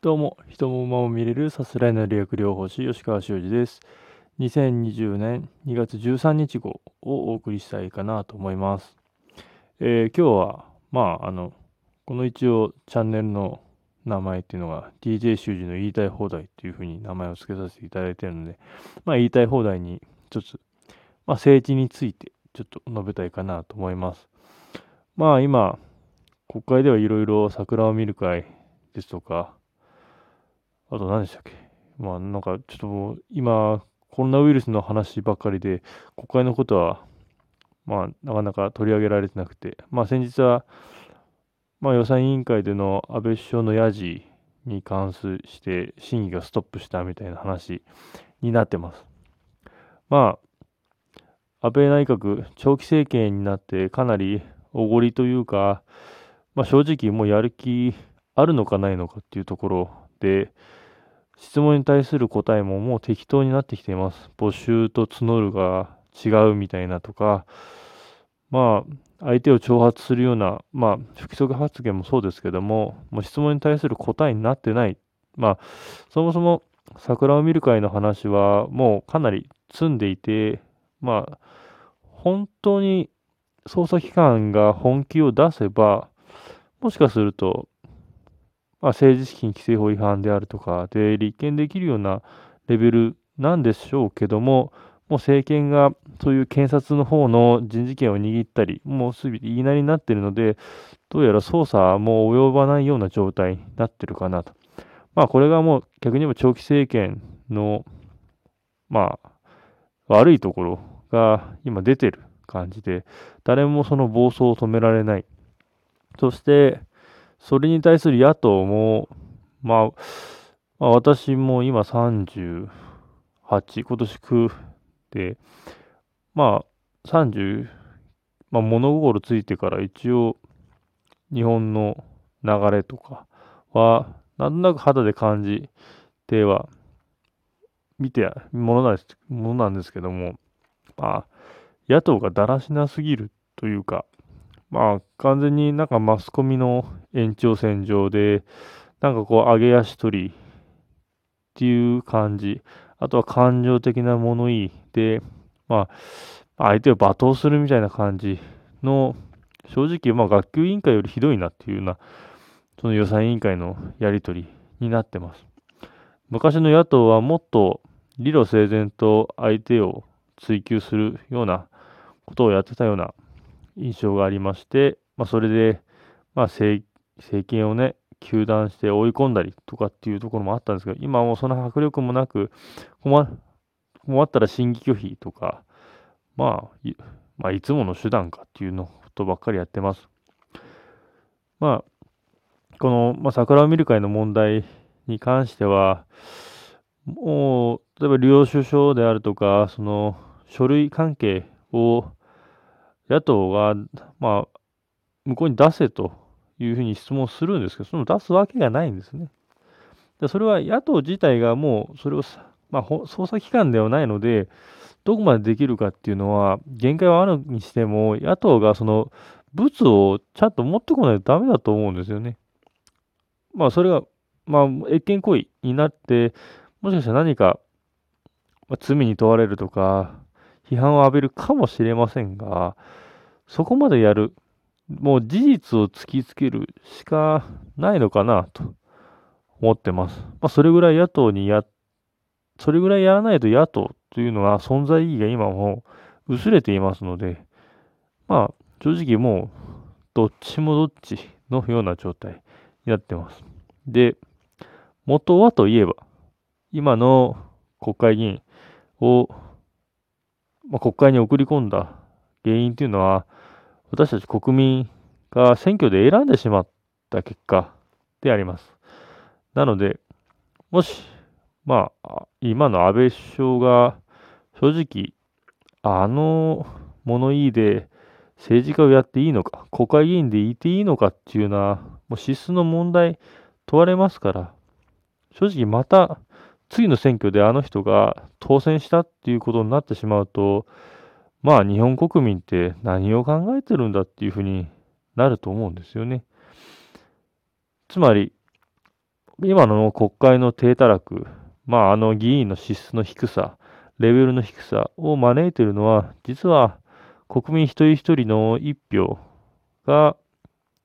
どうも、人も馬も見れるさすらいの理学療法士、吉川修司です。2020年2月13日号をお送りしたいかなと思います。えー、今日は、まあ、あの、この一応チャンネルの名前っていうのが DJ 修司の言いたい放題っていうふうに名前を付けさせていただいているので、まあ、言いたい放題にちょっと、まあ、政治についてちょっと述べたいかなと思います。まあ、今、国会ではいろいろ桜を見る会ですとか、あと何でしたっけ？まあなんかちょっともう今コロナウイルスの話ばっかりで国会のことはまあなかなか取り上げられてなくてまあ先日はまあ予算委員会での安倍首相のやじに関して審議がストップしたみたいな話になってます。まあ安倍内閣長期政権になってかなりおごりというか、まあ、正直もうやる気あるのかないのかっていうところで、質問に対する答えももう適当になってきています。募集と募るが違うみたいなとか、まあ、相手を挑発するような、まあ、不規則発言もそうですけども、もう質問に対する答えになってない。まあ、そもそも桜を見る会の話はもうかなり積んでいて、まあ、本当に捜査機関が本気を出せば、もしかするとまあ、政治資金規正法違反であるとかで立件できるようなレベルなんでしょうけども、もう政権がそういう検察の方の人事権を握ったり、もうすべて言いなりになっているので、どうやら捜査も及ばないような状態になってるかなと。まあこれがもう逆に言えば長期政権の、まあ悪いところが今出てる感じで、誰もその暴走を止められない。そして、それに対する野党も、まあ、私も今38、今年9で、まあ30、まあ物心ついてから一応日本の流れとかは、なんとなく肌で感じては、見てものなんですものなんですけども、まあ、野党がだらしなすぎるというか、まあ、完全になんかマスコミの延長線上で、なんかこう、上げ足取りっていう感じ。あとは感情的な物言いで、まあ、相手を罵倒するみたいな感じの、正直、まあ、学級委員会よりひどいなっていうような、その予算委員会のやり取りになってます。昔の野党はもっと理路整然と相手を追及するようなことをやってたような印象がありまして、まあ、それで、まあ政、政権をね、糾弾して追い込んだりとかっていうところもあったんですけど、今はもうその迫力もなく、困困ったら審議拒否とか、まあ、いまあ、いつもの手段かっていうのことばっかりやってます。まあ、この、まあ、桜を見る会の問題に関しては、もう、例えば領収書であるとか、その書類関係を野党が、まあ、向こうに出せというふうに質問するんですけど、その出すわけがないんですね。でそれは野党自体がもうそれを、まあ、捜査機関ではないので、どこまでできるかっていうのは、限界はあるにしても、野党がその物をちゃんと持ってこないとダメだと思うんですよね。まあ、それが、まあ、越権行為になって、もしかしたら何か、まあ、罪に問われるとか、批判を浴びるかもしれませんが、そこまでやる、もう事実を突きつけるしかないのかなと思ってます。まあ、それぐらい野党にや、それぐらいやらないと野党というのは存在意義が今も薄れていますので、まあ、正直もう、どっちもどっちのような状態になってます。で、元はといえば、今の国会議員をまあ、国会に送り込んだ原因というのは、私たち国民が選挙で選んでしまった結果であります。なので、もし、まあ、今の安倍首相が正直、あの物言いで政治家をやっていいのか、国会議員でいていいのかっていうのは、もう資質の問題問われますから、正直また次の選挙であの人が当選したっていうことになってしまうと、まあ日本国民って何を考えてるんだっていうふうになると思うんですよね。つまり、今の国会の低たらく、まあ、あの議員の資質の低さ、レベルの低さを招いてるのは、実は国民一人一人の一票が、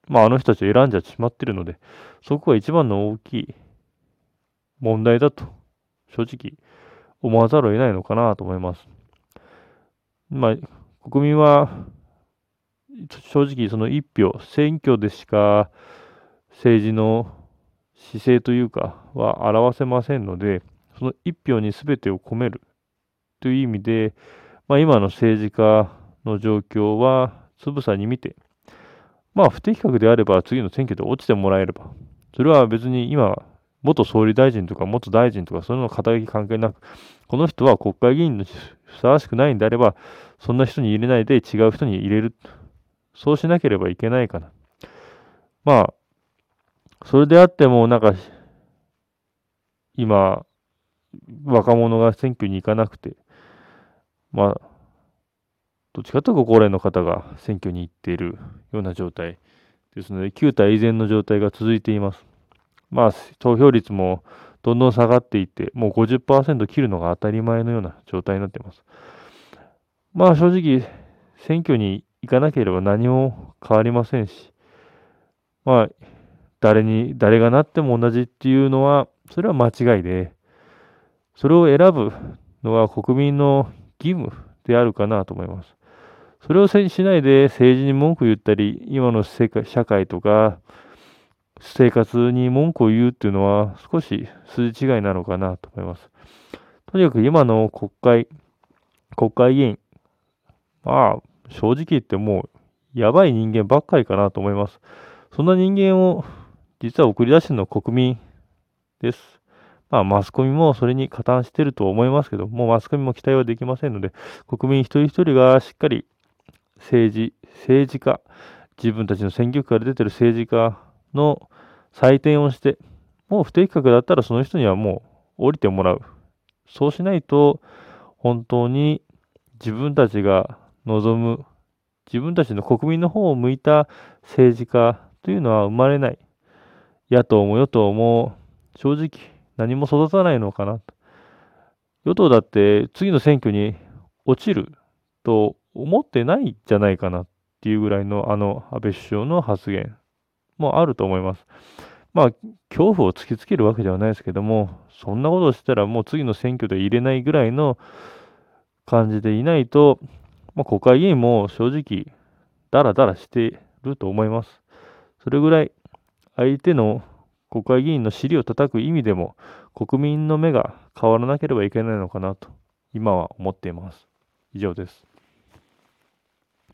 まあ、あの人たちを選んじゃってしまってるので、そこが一番の大きい問題だと、正直思わざるを得ないのかなと思います。まあ、国民は、正直その一票、選挙でしか政治の姿勢というかは表せませんので、その一票に全てを込めるという意味で、まあ、今の政治家の状況はつぶさに見て、まあ不適格であれば次の選挙で落ちてもらえれば、それは別に今、元総理大臣とか元大臣とかそういうの肩書き関係なく、この人は国会議員のふさわしくないんであれば、そんな人に入れないで違う人に入れる。そうしなければいけないかな。まあ、それであっても、なんか、今、若者が選挙に行かなくて、まあ、どっちかというとご高齢の方が選挙に行っているような状態ですので、旧体依然の状態が続いています。まあ、投票率もどんどん下がっていって、もう50%切るのが当たり前のような状態になっています。まあ正直、選挙に行かなければ何も変わりませんし、まあ、誰に、誰がなっても同じっていうのは、それは間違いで、それを選ぶのは国民の義務であるかなと思います。それをしないで政治に文句言ったり、今の社会とか生活に文句を言うっていうのは少し筋違いなのかなと思います。とにかく今の国会、国会議員、まあ正直言ってもうやばい人間ばっかりかなと思います。そんな人間を実は送り出してるのは国民です。まあ、マスコミもそれに加担してると思いますけど、もうマスコミも期待はできませんので、国民一人一人がしっかり政治、政治家、自分たちの選挙区から出てる政治家の採点をして、もう不適格だったらその人にはもう降りてもらう。そうしないと、本当に自分たちが望む、自分たちの国民の方を向いた政治家というのは生まれない。野党も与党も正直何も育たないのかなと。与党だって次の選挙に落ちると思ってないんじゃないかなっていうぐらいのあの安倍首相の発言もあると思います。まあ、恐怖を突きつけるわけではないですけども、そんなことをしたらもう次の選挙で入れないぐらいの感じでいないと、まあ、国会議員も正直、ダラダラしてると思います。それぐらい相手の国会議員の尻を叩く意味でも国民の目が変わらなければいけないのかなと今は思っています。以上です。